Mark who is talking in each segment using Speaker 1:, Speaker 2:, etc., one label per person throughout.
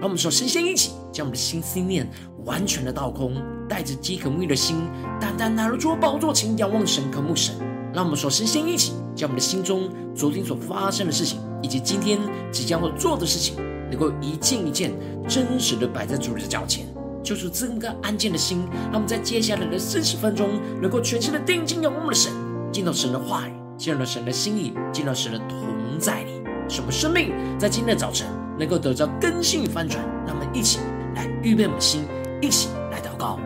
Speaker 1: 让我们首先先一起将我们的心思念完全的倒空。带着饥渴沐浴的心，单单拿入主宝座前，仰望神，渴慕神。让我们首先先一起，将我们的心中昨天所发生的事情，以及今天即将要做的事情，能够一件一件真实的摆在主的脚前，就是这么个安静的心。让我们在接下来的四十分钟，能够全心的定睛仰望的神，见到神的话语，见到神的心意，见到神的同在里，什么生命在今天的早晨能够得到更新与翻转。让我们一起来预备我们的心，一起来祷告。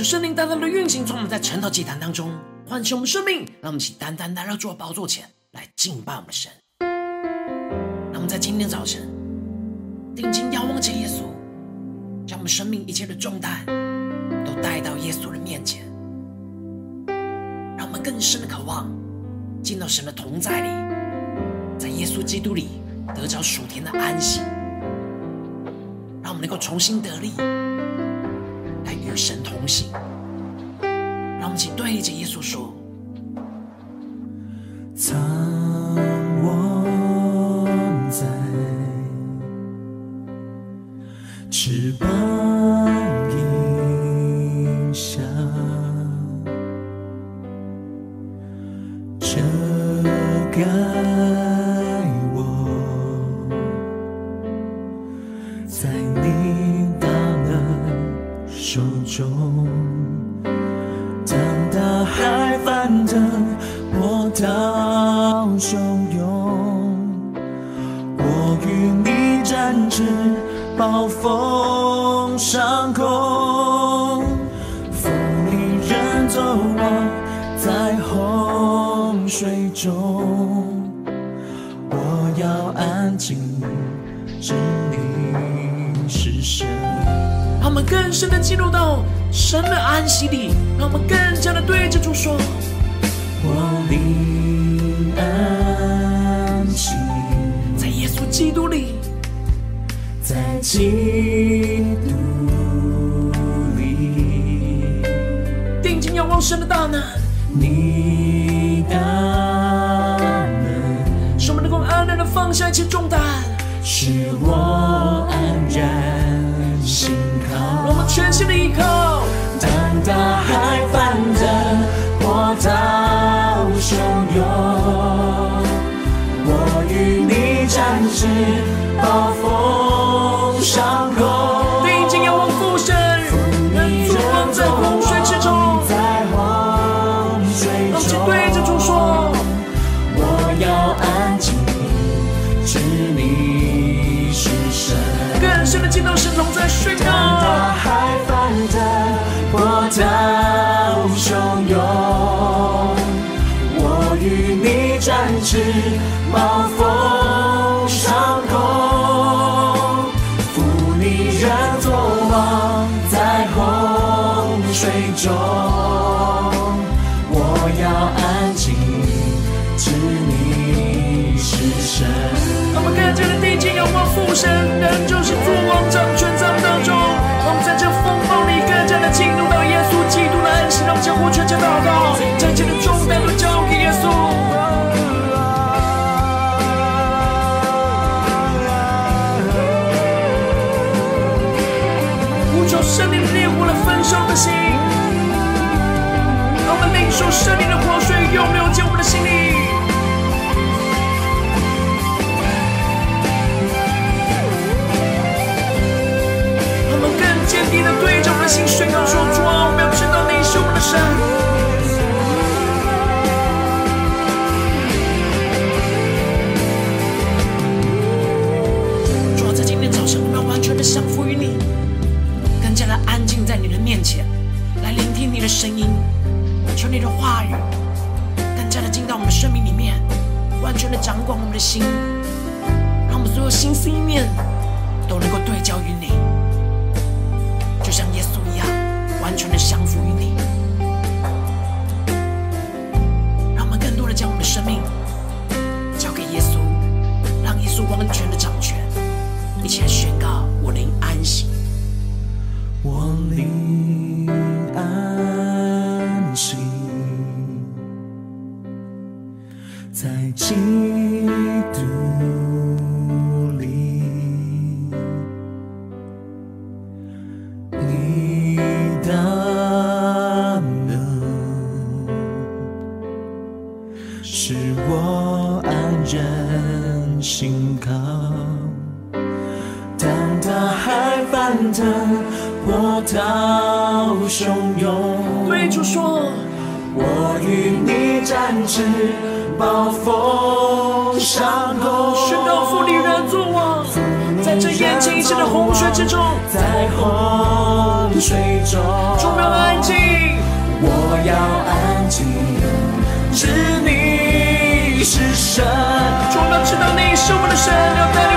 Speaker 1: 感受圣灵单单的运行，从我们在晨祷祭坛当中唤醒我们生命，让我们一起单单来到主的宝座前来敬拜我们神。让我们在今天早晨定睛仰望着耶稣，将我们生命一切的重担都带到耶稣的面前，让我们更深的渴望进到神的同在里，在耶稣基督里得着属天的安息，让我们能够重新得力。神同行，让我们请对着耶稣说：“
Speaker 2: 藏我在翅膀展翅，暴风上空，负你人作王，在洪水中，我要安静，知你是神。
Speaker 1: 我们更加的定睛仰望父神，人就是作王掌权在我们当中。我们在这风暴里更加的进入到耶稣基督的安息，让我们将活全家祷告，将一切的重担圣灵的活水又流进我们的心里，我们更坚定的对着我们的心说主啊，我
Speaker 2: 们要知道你是我
Speaker 1: 们的
Speaker 2: 神。与你展翅。暴风上空，
Speaker 1: 宣告父你人作王，在这眼前一切的洪水之中，
Speaker 2: 在洪水中，
Speaker 1: 我要安静，
Speaker 2: 我要安静，知你是神，
Speaker 1: 我要知道你是我们的神，要带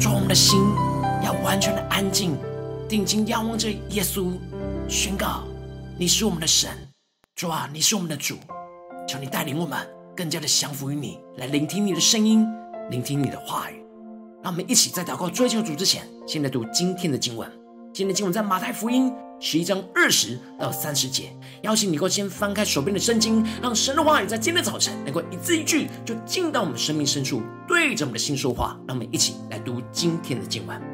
Speaker 1: 主，我们的心要完全的
Speaker 2: 安静
Speaker 1: 定睛仰望着耶稣，宣告：你是我们的神，主啊，你是我们的主。求你带领我们更加的降服于你，来聆听你的声音，聆听你的话语。让我们一起在祷告追求主之前，先来读今天的经文。今天今晚在马太福音十一章二十到三十节。邀请你能够先翻开手边的圣经，让神的话语在今天的早晨能够一字一句就进到我们生命深处，对着我们的心说话。让我们一起来读今天的经文。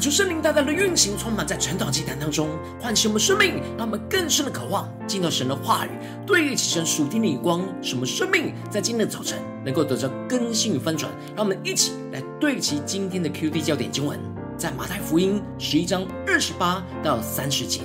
Speaker 1: 恳求圣灵大大的运行，充满在晨祷祭坛当中，唤醒我们生命，让我们更深的渴望进到神的话语，对齐神属天的眼光，使我们生命在今天的早晨能够得到更新与翻转。让我们一起来对齐今天的 QD 焦点经文，在马太福音十一章二十八到三十节：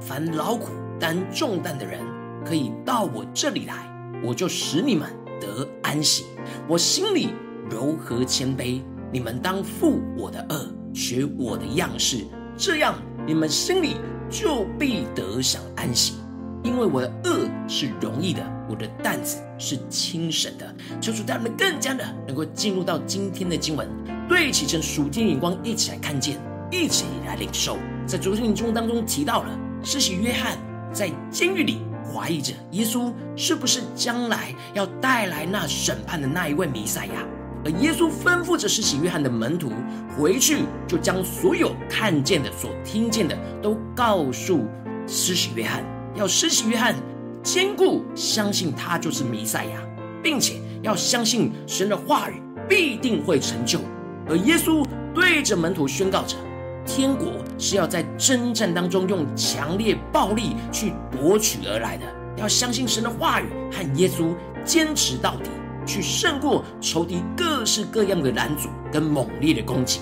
Speaker 1: 凡劳苦担重担的人，可以到我这里来，我就使你们得安息。我心里柔和谦卑。你们当负我的轭，学我的样式，这样你们心里就必得享安息。因为我的轭是容易的，我的担子是轻省的。求主带我们更加的能够进入到今天的经文，对齐成属天眼光，一起来看见，一起来领受。在昨天的经文当中提到了，施洗约翰在监狱里怀疑着耶稣是不是将来要带来那审判的那一位弥赛亚。而耶稣吩咐着施洗约翰的门徒回去，就将所有看见的、所听见的都告诉施洗约翰，要施洗约翰坚固相信他就是弥赛亚，并且要相信神的话语必定会成就。而耶稣对着门徒宣告着：天国是要在征战当中用强烈暴力去夺取而来的，要相信神的话语和耶稣坚持到底。去胜过仇敌各式各样的拦阻跟猛烈的攻击。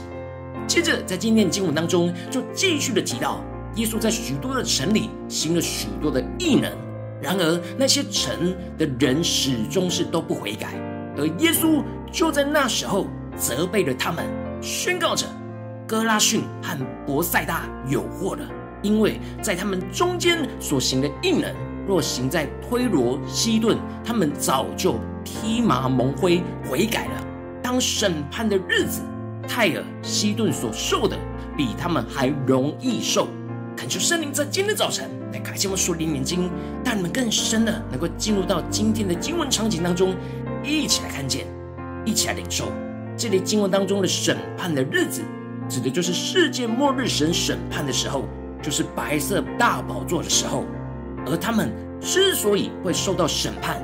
Speaker 1: 接着，在今天的经文当中，就继续的提到，耶稣在许多的城里行了许多的异能，然而那些城的人始终是都不悔改，而耶稣就在那时候责备了他们，宣告着：哥拉逊和伯赛大有祸了，因为在他们中间所行的异能，若行在推罗、西顿，他们早就。披麻蒙灰悔改了。当审判的日子，泰尔西顿所受的比他们还容易受。恳求圣灵在今天早晨来开启我们属灵眼睛，带你们更深的能够进入到今天的经文场景当中，一起来看见，一起来领受。这里经文当中的审判的日子，指的就是世界末日神审判的时候，就是白色大宝座的时候。而他们之所以会受。到审判，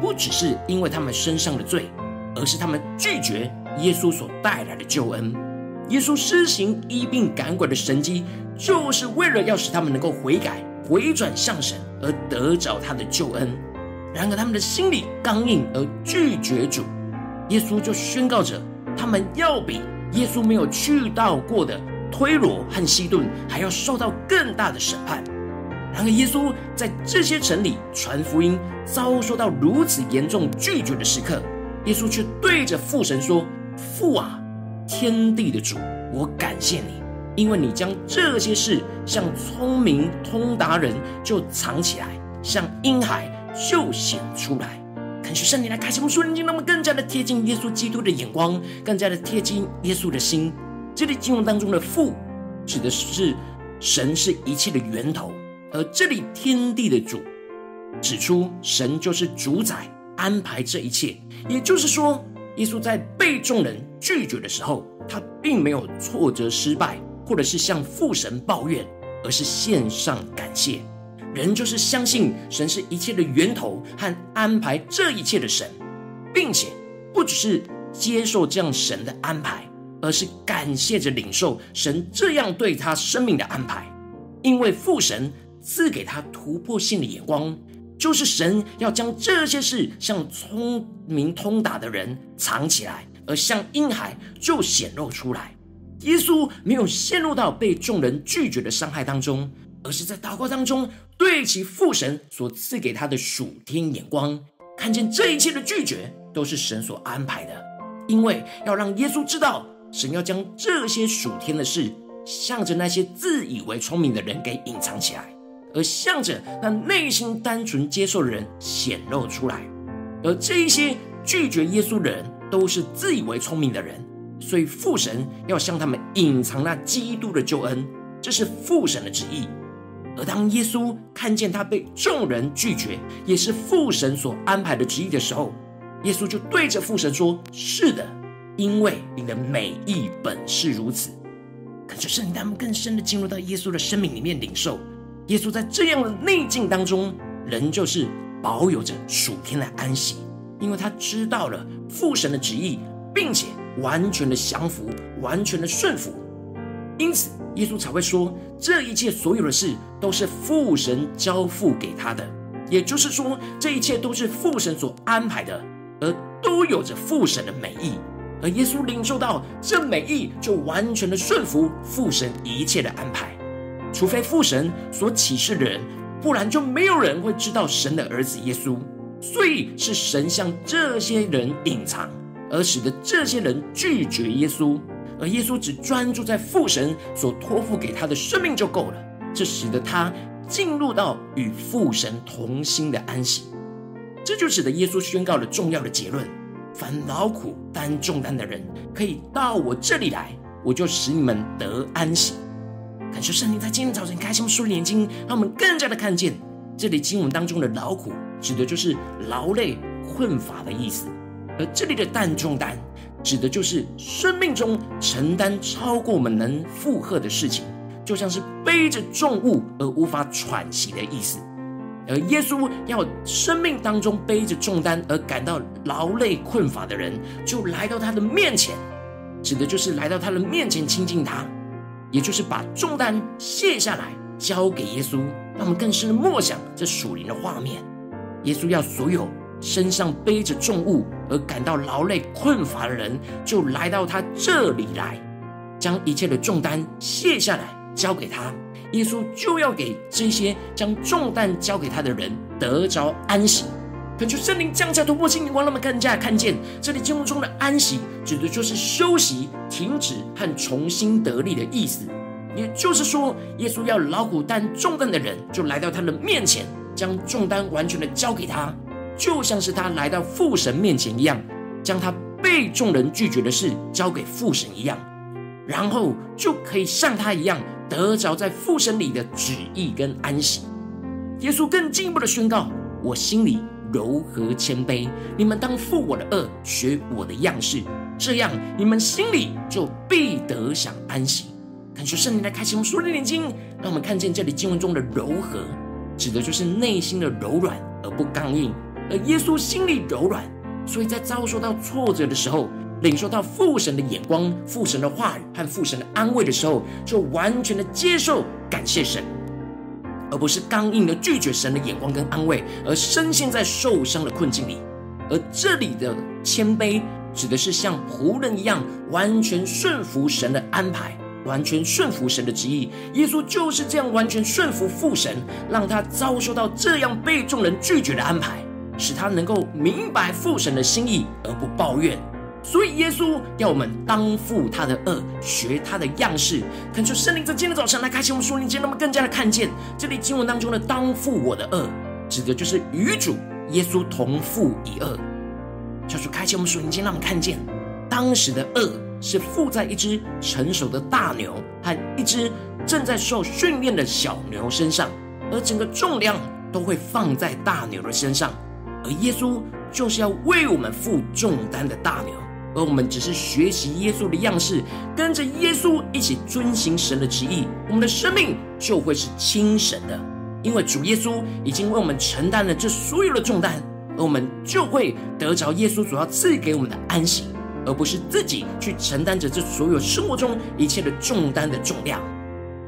Speaker 1: 不只是因为他们身上的罪，而是他们拒绝耶稣所带来的救恩。耶稣施行医病赶鬼的神迹，就是为了要使他们能够悔改、回转向神，而得着他的救恩。然而他们的心里刚硬而拒绝主，耶稣就宣告着，他们要比耶稣没有去到过的推罗和西顿还要受到更大的审判。然而，耶稣在这些城里传福音，遭受到如此严重拒绝的时刻，耶稣却对着父神说：“父啊，天地的主，我感谢你，因为你将这些事向聪明通达人就藏起来，向婴孩就显出来。”恳求圣灵来开启我们属灵眼睛，让我们更加的贴近耶稣基督的眼光，更加的贴近耶稣的心。这里经文当中的“父”指的是神是一切的源头。而这里天地的主指出，神就是主宰安排这一切。也就是说，耶稣在被众人拒绝的时候，他并没有挫折失败，或者是向父神抱怨，而是献上感谢。人就是相信神是一切的源头和安排这一切的神，并且不只是接受这样神的安排，而是感谢着领受神这样对他生命的安排，因为父神。赐给他突破性的眼光，就是神要将这些事向聪明通达的人藏起来，而向婴孩就显露出来。耶稣没有陷入到被众人拒绝的伤害当中，而是在祷告当中对其父神所赐给他的属天眼光，看见这一切的拒绝都是神所安排的，因为要让耶稣知道，神要将这些属天的事向着那些自以为聪明的人给隐藏起来。而向着那内心单纯接受的人显露出来，而这一些拒绝耶稣的人都是自以为聪明的人，所以父神要向他们隐藏那基督的救恩，这是父神的旨意。而当耶稣看见他被众人拒绝，也是父神所安排的旨意的时候，耶稣就对着父神说：“是的，因为你的美意本是如此。”可是圣灵他们更深的进入到耶稣的生命里面领受。耶稣在这样的内境当中，仍旧是保有着属天的安息，因为他知道了父神的旨意，并且完全的降服，完全的顺服。因此耶稣才会说，这一切所有的事都是父神交付给他的，也就是说，这一切都是父神所安排的，而都有着父神的美意。而耶稣领受到这美意，就完全的顺服父神一切的安排。除非父神所启示的人，不然就没有人会知道神的儿子耶稣。所以是神向这些人隐藏，而使得这些人拒绝耶稣。而耶稣只专注在父神所托付给他的生命就够了。这使得他进入到与父神同心的安息。这就使得耶稣宣告了重要的结论。凡劳苦担重担的人，可以到我这里来，我就使你们得安息。感谢圣灵在今天早晨开心我们属灵眼睛，让我们更加的看见。这里经文当中的劳苦，指的就是劳累困乏的意思；而这里的担重担，指的就是生命中承担超过我们能负荷的事情，就像是背着重物而无法喘息的意思。而耶稣要生命当中背着重担而感到劳累困乏的人，就来到他的面前，指的就是来到他的面前亲近他，也就是把重担卸下来交给耶稣。让我们更深的默想这属灵的画面。耶稣要所有身上背着重物而感到劳累困乏的人，就来到他这里来，将一切的重担卸下来交给他。耶稣就要给这些将重担交给他的人得着安息，恳求圣灵降下突破性眼光，让我们更加看见这里经文中的安息，指的就是休息、停止和重新得力的意思。也就是说，耶稣要劳苦担重担的人就来到他的面前，将重担完全的交给他，就像是他来到父神面前一样，将他被众人拒绝的事交给父神一样，然后就可以像他一样。得着在父神里的旨意跟安息，耶稣更进一步的宣告：我心里柔和谦卑，你们当负我的轭，学我的样式，这样你们心里就必得享安息。感谢圣灵来开启我们属灵的眼睛，让我们看见这里经文中的柔和，指的就是内心的柔软而不刚硬，而耶稣心里柔软，所以在遭受到挫折的时候。领受到父神的眼光、父神的话语和父神的安慰的时候，就完全的接受、感谢神，而不是刚硬的拒绝神的眼光跟安慰，而深陷在受伤的困境里。而这里的谦卑，指的是像仆人一样，完全顺服神的安排，完全顺服神的旨意。耶稣就是这样完全顺服父神，让他遭受到这样被众人拒绝的安排，使他能够明白父神的心意，而不抱怨。所以耶稣要我们当负他的恶，学他的样式。恳求圣灵在今天早上来开启我们属灵眼睛，让我们更加的看见这里经文当中的“当负我的恶”，指的就是与主耶稣同负一恶。求主开启我们属灵眼睛，让我们看见当时的恶是负在一只成熟的大牛和一只正在受训练的小牛身上，而整个重量都会放在大牛的身上，而耶稣就是要为我们负重担的大牛。而我们只是学习耶稣的样式，跟着耶稣一起遵行神的旨意，我们的生命就会是轻省的，因为主耶稣已经为我们承担了这所有的重担，而我们就会得着耶稣所要赐给我们的安息，而不是自己去承担着这所有生活中一切的重担的重量。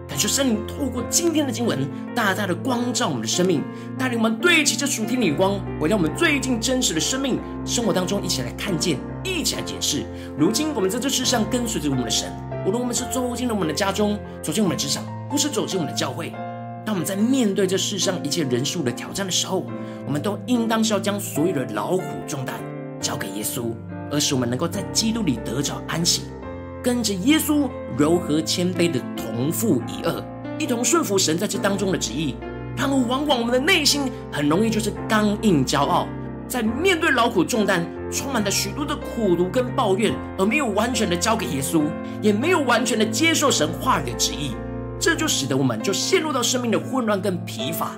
Speaker 1: 感谢圣灵透过今天的经文，大大的光照我们的生命，带领我们对齐这属天的光，回到我们最近真实的生命生活当中，一起来看见，一起来解释。如今我们在这世上跟随着我们的神，无论我们是走进了我们的家中，走进我们的职场，或是走进我们的教会，当我们在面对这世上一切人数的挑战的时候，我们都应当是要将所有的劳苦重担交给耶稣，而使我们能够在基督里得着安息。跟着耶稣柔和谦卑的同父一轭，一同顺服神在这当中的旨意。然而，往往我们的内心很容易就是刚硬骄傲，在面对劳苦重担，充满了许多的苦毒跟抱怨，而没有完全的交给耶稣，也没有完全的接受神话语的旨意。这就使得我们就陷入到生命的混乱跟疲乏，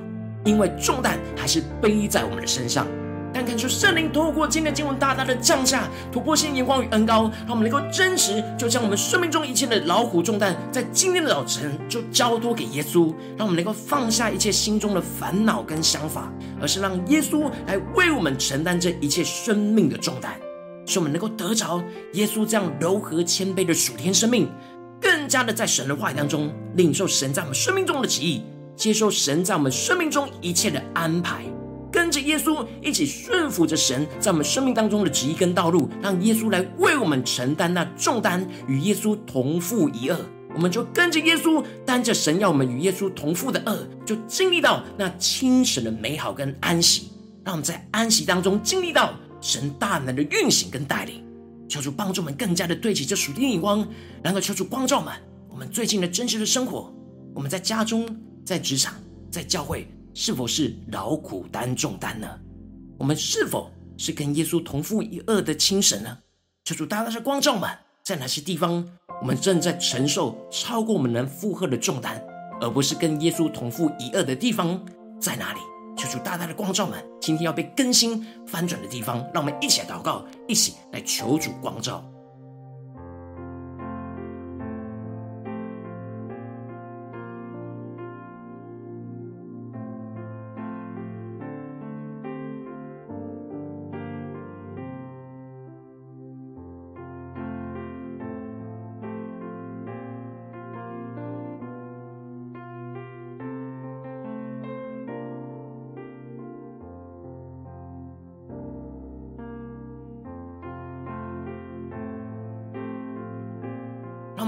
Speaker 1: 因为重担还是背在我们的身上。但恳求圣灵透过今天的经文，大大的降下突破性眼光与恩膏，让我们能够真实，就将我们生命中一切的老虎重担，在今天的早晨就交托给耶稣，让我们能够放下一切心中的烦恼跟想法，而是让耶稣来为我们承担这一切生命的重担，使我们能够得着耶稣这样柔和谦卑的属天生命，更加的在神的话语当中领受神在我们生命中的旨意，接受神在我们生命中一切的安排，跟着耶稣一起顺服着神在我们生命当中的旨意跟道路，让耶稣来为我们承担那重担，与耶稣同负一轭。我们就跟着耶稣，担着神要我们与耶稣同负的轭，就经历到那轻省的美好跟安息。让我们在安息当中经历到神大能的运行跟带领。求主帮助我们更加的对齐这属天眼光，然后求主光照我们，我们最近的真实的生活，我们在家中、在职场、在教会，是否是劳苦担重担呢？我们是否是跟耶稣同负一轭的亲神呢？求主大大的光照们，在哪些地方我们正在承受超过我们能负荷的重担，而不是跟耶稣同负一轭的地方在哪里？求主大大的光照们，今天要被更新翻转的地方，让我们一起祷告，一起来求主光照。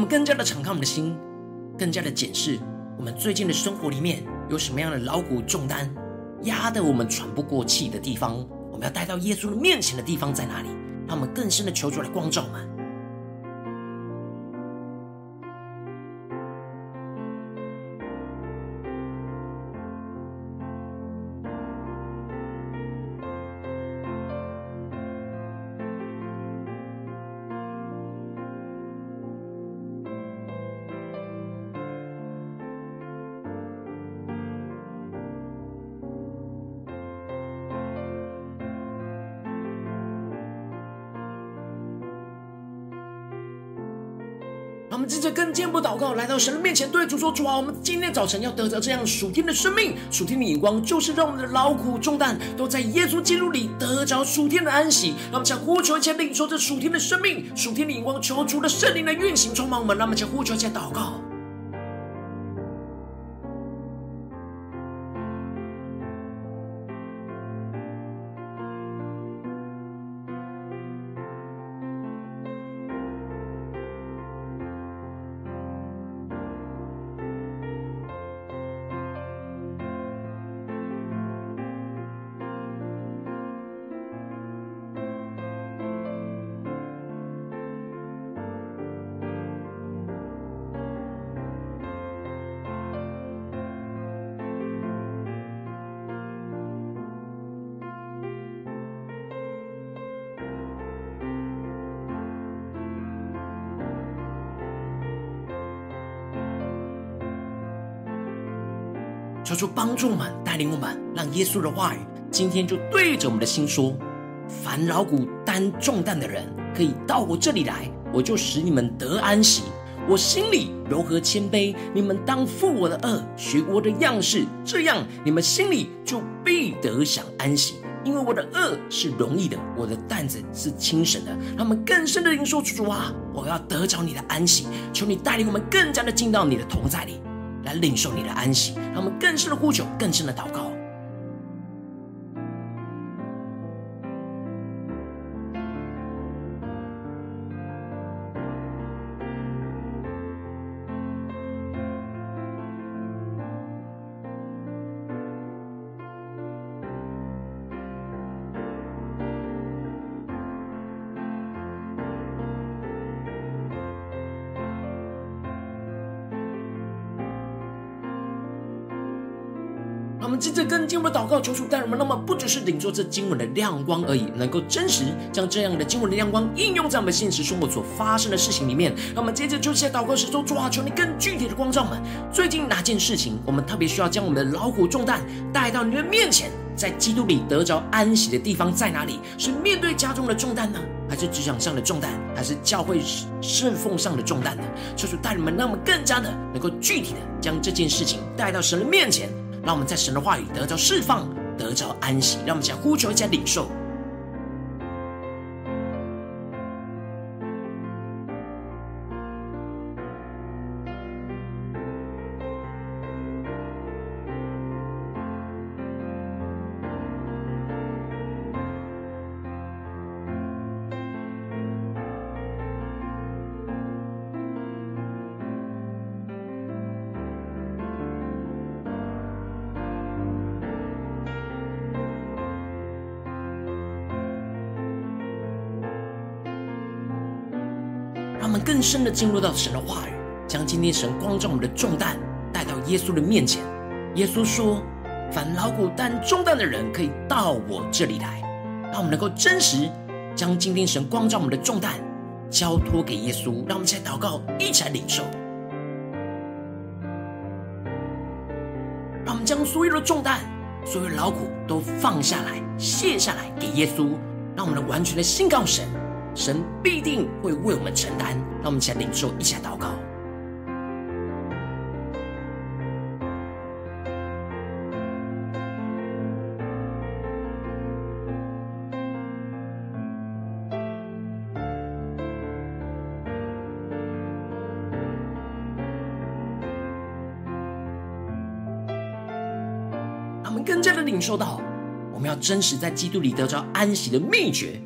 Speaker 1: 我们更加的敞开我们的心，更加的检视我们最近的生活里面有什么样的劳苦重担，压得我们喘不过气的地方，我们要带到耶稣的面前的地方在哪里？让我们更深的求主来光照我们。见不祷告，来到神的面前，对主说：“主啊，我们今天早晨要得着这样属天的生命，属天的眼光，就是让我们的劳苦重担都在耶稣基督里得着属天的安息。让我们将呼求一切领受这属天的生命、属天的眼光，求主的圣灵来运行充满我们。让我们将呼求一切祷告。”求主帮助我们，带领我们，让耶稣的话语今天就对着我们的心说：凡劳苦担重担的人，可以到我这里来，我就使你们得安息。我心里柔和谦卑，你们当负我的轭，学我的样式，这样你们心里就必得享安息。因为我的轭是容易的，我的担子是轻省的。让我们更深的领受主啊，我要得着你的安息，求你带领我们更加的进到你的同在里。来领受你的安息，让我们更深的呼求，更深的祷告。我们接着更进一步祷告，求主带领我们，那么不只是领受这经文的亮光而已，能够真实将这样的经文的亮光应用在我们现实生活所发生的事情里面。那么接着就是在祷告时中：主啊，求你更具体的光照我们。最近哪件事情，我们特别需要将我们的劳苦重担带到你的面前，在基督里得着安息的地方在哪里？是面对家中的重担呢，还是职场上的重担，还是教会侍奉上的重担呢？求主带领们，让我们更加的能够具体的将这件事情带到神的面前。让我们在神的话语得着释放，得着安息。让我们先呼求，一下领受。让我们更深的进入到神的话语，将今天神光照我们的重担带到耶稣的面前。耶稣说：“凡劳苦担重担的人，可以到我这里来。”让我们能够真实将今天神光照我们的重担交托给耶稣。让我们在祷告，一起来领受。让我们将所有的重担、所有劳苦都放下来、卸下来给耶稣。让我们能完全的信靠神，神必定会为我们承担。让我们一起来领受，一起来祷告。让我们更加的领受到，我们要真实在基督里得着安息的秘诀，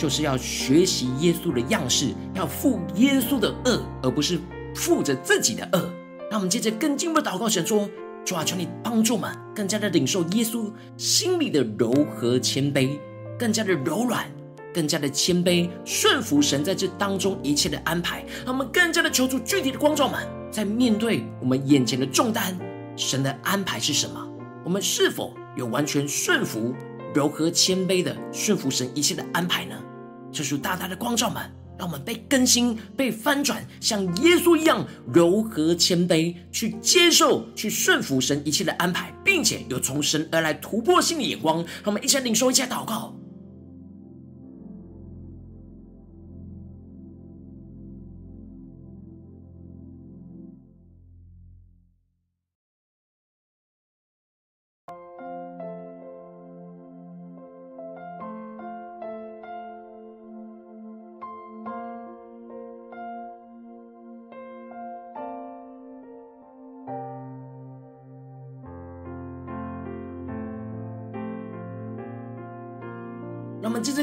Speaker 1: 就是要学习耶稣的样式，要负耶稣的轭，而不是负着自己的轭。让我们接着更进一步祷告，神说：主啊，求你帮助我们更加的领受耶稣心里的柔和谦卑，更加的柔软，更加的谦卑，顺服神在这当中一切的安排。让我们更加的求主具体的光照们，在面对我们眼前的重担，神的安排是什么？我们是否有完全顺服、柔和、谦卑的顺服神一切的安排呢？这束大大的光照们，让我们被更新、被翻转，像耶稣一样柔和谦卑，去接受、去顺服神一切的安排，并且有从神而来突破性的眼光。让我们一起领受，一下祷告。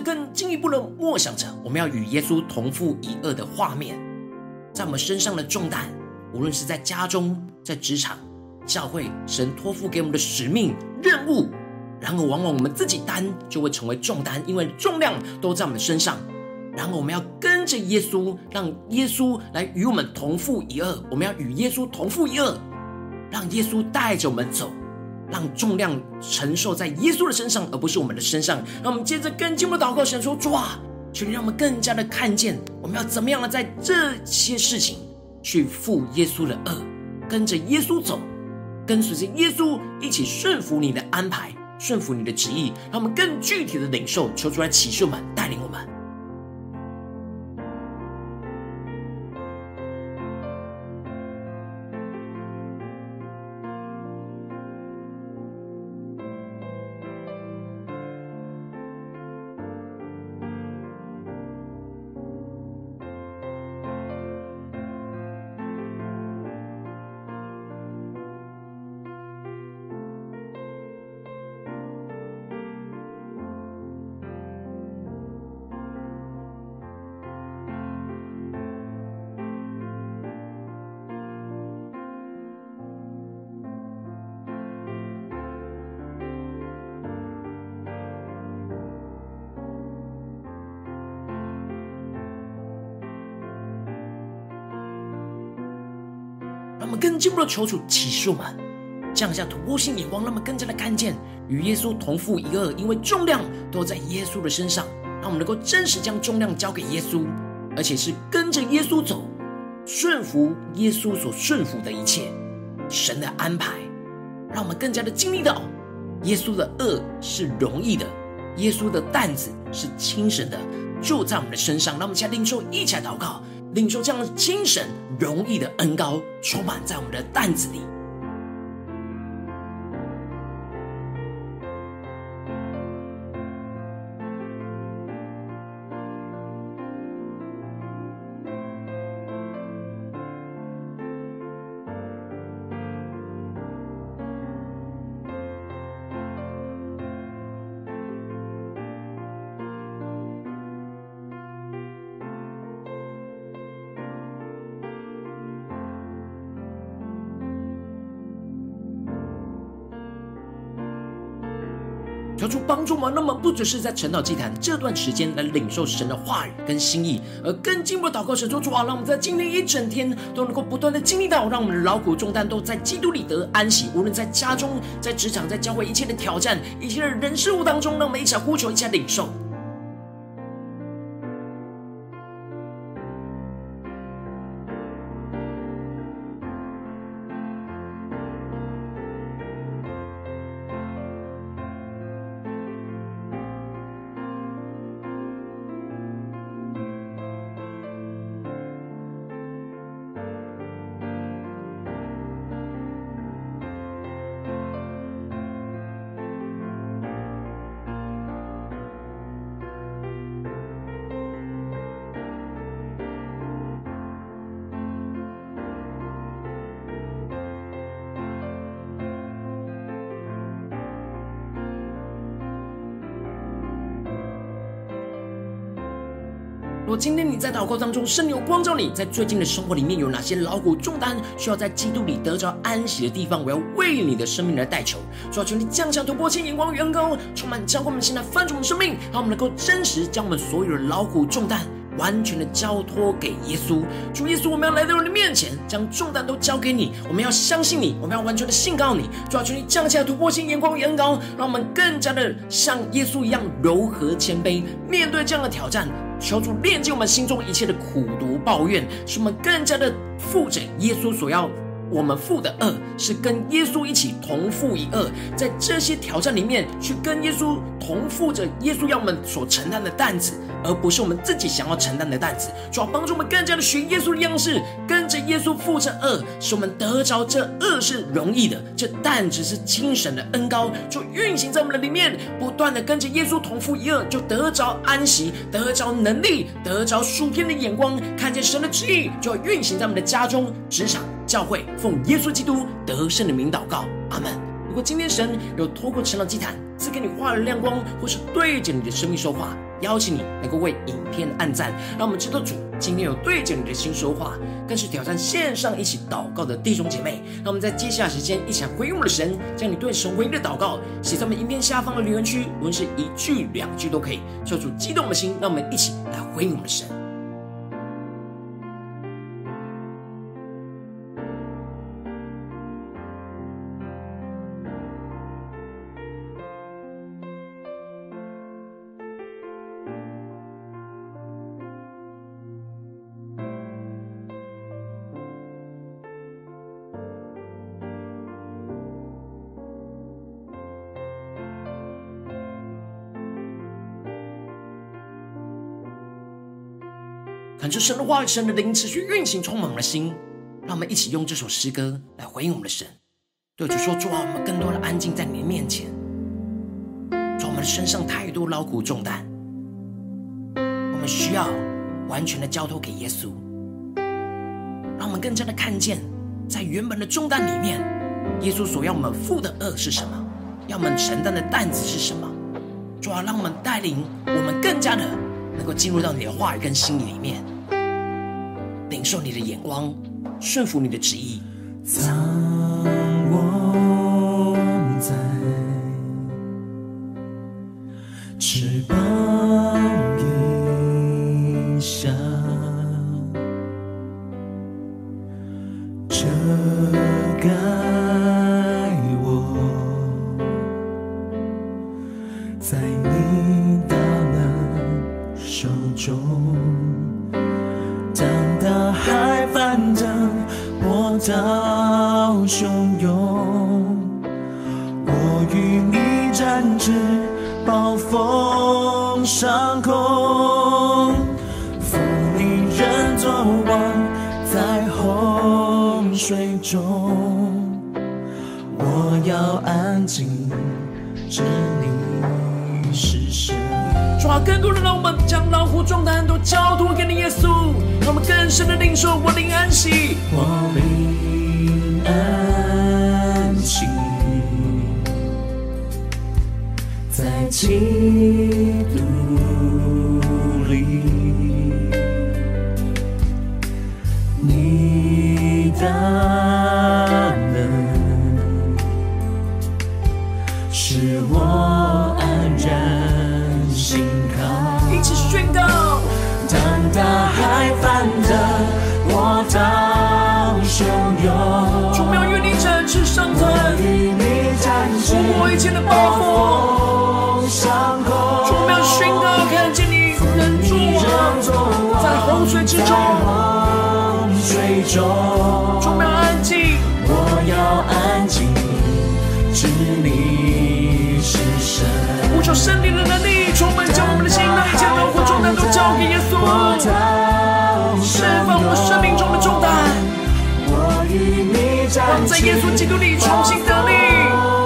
Speaker 1: 更进一步的默想着，我们要与耶稣同负一轭的画面，在我们身上的重担，无论是在家中、在职场、教会，神托付给我们的使命任务，然而往往我们自己担就会成为重担，因为重量都在我们身上。然后我们要跟着耶稣，让耶稣来与我们同负一轭。我们要与耶稣同负一轭，让耶稣带着我们走。让重量承受在耶稣的身上，而不是我们的身上。让我们接着更进一步祷告，神说：主啊，求你让我们更加的看见，我们要怎么样的在这些事情去负耶稣的轭，跟着耶稣走，跟随着耶稣一起顺服你的安排，顺服你的旨意。让我们更具体的领受，求主来启示我们，带领我们。求主启示我们，降下突破性眼光，让我们更加的看见与耶稣同负一轭，因为重量都在耶稣的身上。让我们能够真实将重量交给耶稣，而且是跟着耶稣走，顺服耶稣所顺服的一切，神的安排。让我们更加的经历到，耶稣的轭是容易的，耶稣的担子是轻省的，就在我们的身上。让我们现在领受，一起来祷告。领受这样轻省容易的恩高，充满在我们的担子里。求主帮助我们，那么不只是在晨祷祭坛这段时间来领受神的话语跟心意，而更进一步祷告神说主啊，让我们在今天一整天都能够不断的经历到，让我们的劳苦重担都在基督里得安息。无论在家中、在职场、在教会，一切的挑战、一切的人事物当中，让我们一起呼求，一起领受。今天你在祷告当中，圣灵有光照你，在最近的生活里面有哪些劳苦重担需要在基督里得着安息的地方？我要为你的生命来代求，主要求你降下突破性眼光与恩膏，充满将我们现在翻转的生命，让我们能够真实将我们所有的劳苦重担完全的交托给耶稣。主耶稣，我们要来到你的面前，将重担都交给你。我们要相信你，我们要完全的信靠你。主要求你降下突破性眼光与恩膏，让我们更加的像耶稣一样柔和谦卑，面对这样的挑战。求主炼净我们心中一切的苦毒抱怨，使我们更加的负着耶稣所要我们负的恶，是跟耶稣一起同负一轭，在这些挑战里面去跟耶稣同负着耶稣要我们所承担的担子。而不是我们自己想要承担的担子，主要帮助我们更加的学耶稣的样式，跟着耶稣负着恶，使我们得着这恶是容易的，这担子是精神的恩膏，就运行在我们的里面，不断的跟着耶稣同负一轭，就得着安息，得着能力，得着属天的眼光，看见神的旨意，就要运行在我们的家中、职场、教会，奉耶稣基督得胜的名祷告，阿门。如果今天神有透过晨祷祭坛赐给你话语亮光，或是对着你的生命说话。邀请你能够为影片按赞，让我们知道主今天有对着你的心说话，更是挑战线上一起祷告的弟兄姐妹。让我们在接下来时间一起来回应我们的神，将你对神回应的祷告写在我们影片下方的留言区，无论是一句两句都可以，叫主激动的心。让我们一起来回应我们的神。恳求神的话语、神的灵持续运行，充满我们的心。让我们一起用这首诗歌来回应我们的神，对主说：主啊，我们更多的安静在你的面前。主，我们身上太多劳苦重担，我们需要完全的交托给耶稣。让我们更加的看见，在原本的重担里面，耶稣所要我们负的轭是什么？要我们承担的担子是什么？主啊，让我们带领我们更加的。能够进入到你的话语跟心里面，领受你的眼光，顺服你的旨意。的
Speaker 2: 在
Speaker 1: 耶稣基督里重新得力。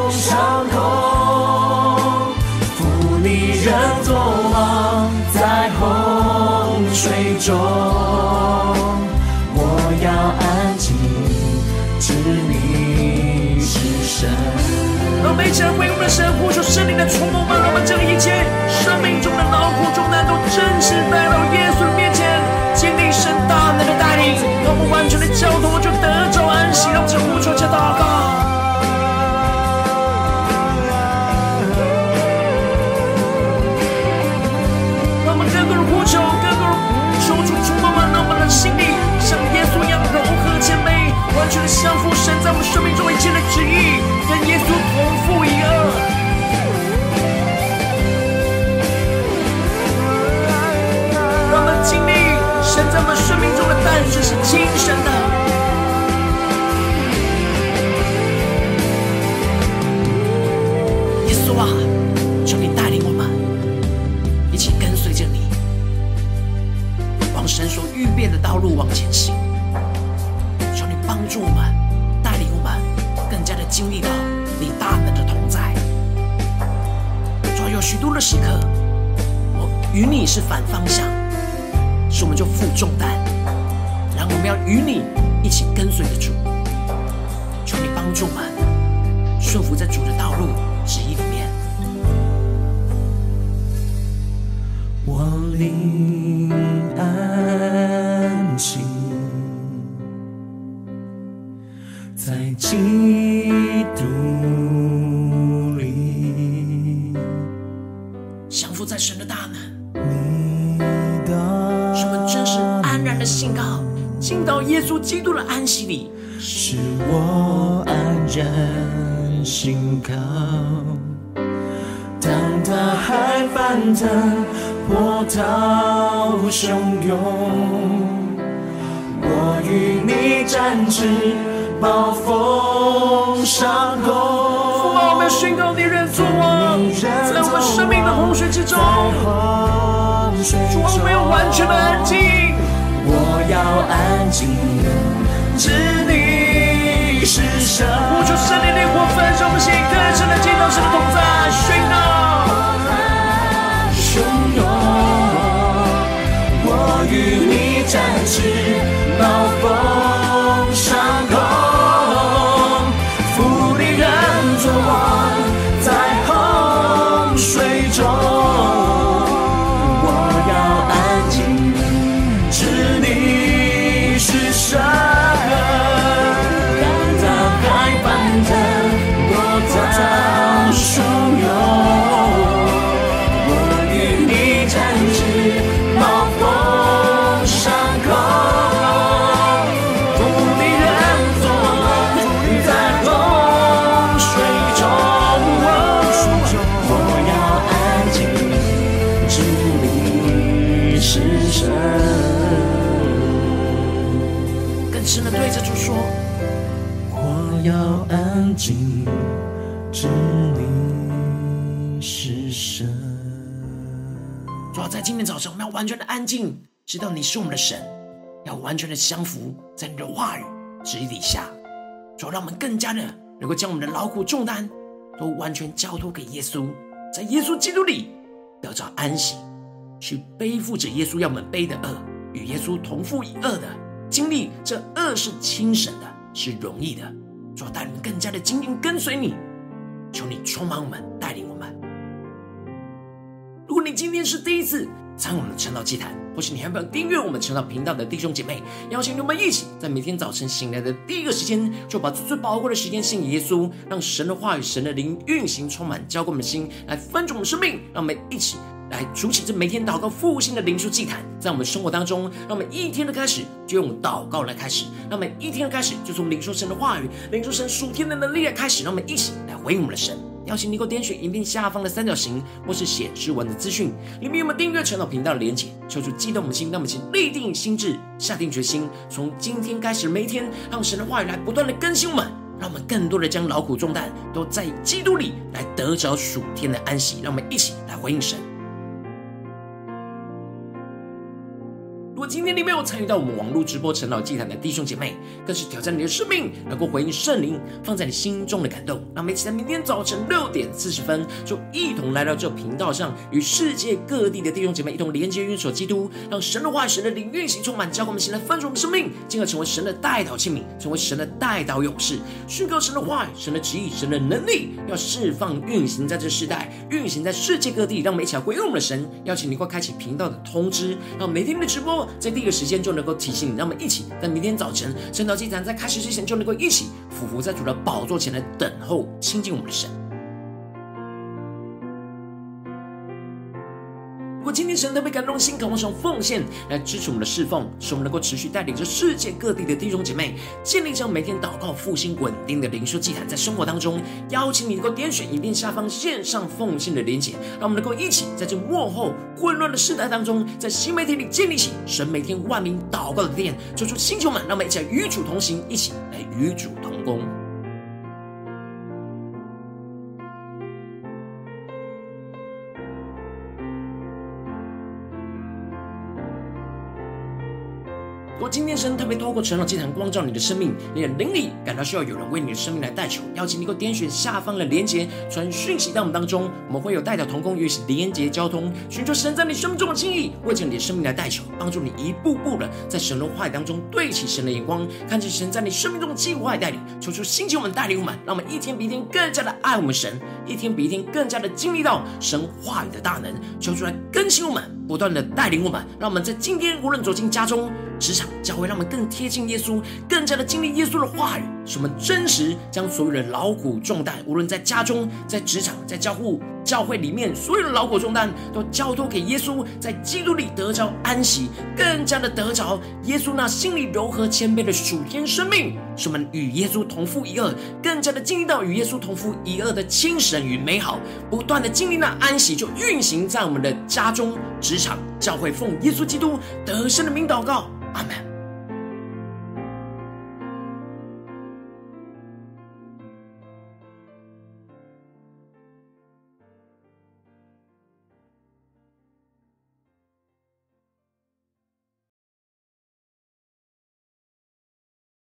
Speaker 2: 上空，扶你人作王，在洪水中，我要安静，知你是神。
Speaker 1: 让我们一起来为我们的神呼求圣灵的触摸吧，让我们将一切生命中的劳苦重担都真实带到耶稣的面前，经历神大能的带领，让我们完全的交托，就得着安息。让我们呼求进到耶稣基督的安息里。
Speaker 2: 使我安然心靠。当大海翻腾，波涛汹涌，我与你展翅，暴风上空。
Speaker 1: 父啊，我们宣告你人作王，在我们生命的洪水之中，主啊，我们要完全的安静，
Speaker 2: 我要安静，知你是神。
Speaker 1: 呼求圣灵的火焚烧我们心，更深的进到神的同在，宣告。
Speaker 2: 汹涌，我与你展翅，暴风静，知你是神。
Speaker 1: 主
Speaker 2: 要
Speaker 1: 在今天早上，我们要完全的安静，知道你是我们的神，要完全的降服在你的话语旨意底下。主要让我们更加的能够将我们的劳苦重担都完全交托给耶稣，在耶稣基督里得着安息，去背负着耶稣要我们背的恶，与耶稣同负一轭的经历。这恶是轻省的，是容易的。做带领更加的紧紧跟随你，求你充满我们，带领我们。如果你今天是第一次参与我们的晨祷祭坛，或是你还没有订阅我们晨祷频道的弟兄姐妹，邀请你们一起在每天早晨醒来的第一个时间，就把最最宝贵的时间献给耶稣，让神的话语、神的灵运行充满，浇灌我们的心，来分足我们生命。让我们一起来筑起这每天祷告复兴的灵修祭坛，在我们生活当中，让我们一天的开始就用祷告来开始，让我们一天的开始就从领受神的话语、领受神属天的能力来开始，让我们一起来回应我们的神。邀请你给我点选影片下方的三角形，或是显示文的资讯，里面有没有订阅陈老频道的连结？求主激动我们的心，让我们请立定心智，下定决心，从今天开始每一天，让神的话语来不断的更新我们，让我们更多的将劳苦重担都在基督里来得着属天的安息。让我们一起来回应神。今天你没有参与到我们网络直播晨祷祭坛的弟兄姐妹，更是挑战你的生命，能够回应圣灵放在你心中的感动。那么，一起在明天早晨六点四十分，就一同来到这频道上，与世界各地的弟兄姐妹一同连接、运手基督，让神的话语、神的灵运行充满，教灌我们现在分盛我们生命，进而成为神的代祷器皿，成为神的代祷勇士，宣告神的话语、神的旨意、神的能力，要释放、运行在这世代，运行在世界各地。让每一起来回应我们的神，邀请你快开启频道的通知，让每天的直播。在第一个时间就能够提醒你，让我们一起在明天早晨晨祷祭坛在开始之前就能够一起俯伏在主的宝座前来等候亲近我们的神。如果今天神特别感动心，渴望从奉献来支持我们的侍奉，使我们能够持续带领着世界各地的弟兄姐妹建立这样每天祷告复兴稳定的灵修祭坛，在生活当中，邀请你能够点选影片下方线上奉献的连结，让我们能够一起在这幕后混乱的世代当中，在新媒体里建立起神每天万名祷告的殿。求主星球们，让我们一起来与主同行，一起来与主同工。如果今天神特别透过晨祷祭坛光照你的生命，你的灵里感到需要有人为你的生命来代求，邀请你给我点选下方的连结，传讯息到我们当中，我们会有代表同工与你连结交通，寻求神在你生命中的心意，为着你的生命来代求，帮助你一步步的在神的话语当中对齐神的眼光，看见神在你生命中的计划带领，求出星球我们带领我们，让我们一天比一天更加的爱我们神，一天比一天更加的经历到神话语的大能，求出来更新我们，不断的带领我们，让我们在今天无论走进家中。职场教会让我们更贴近耶稣，更加的经历耶稣的话语，使我们真实将所有的劳苦重担，无论在家中、在职场、在教会、教会里面，所有的劳苦重担都交托给耶稣，在基督里得着安息，更加的得着耶稣那心里柔和谦卑的属天生命，使我们与耶稣同负一轭，更加的经历到与耶稣同负一轭的轻省与美好，不断的经历那安息，就运行在我们的家中、职场、教会，奉耶稣基督得胜的名祷告。阿门。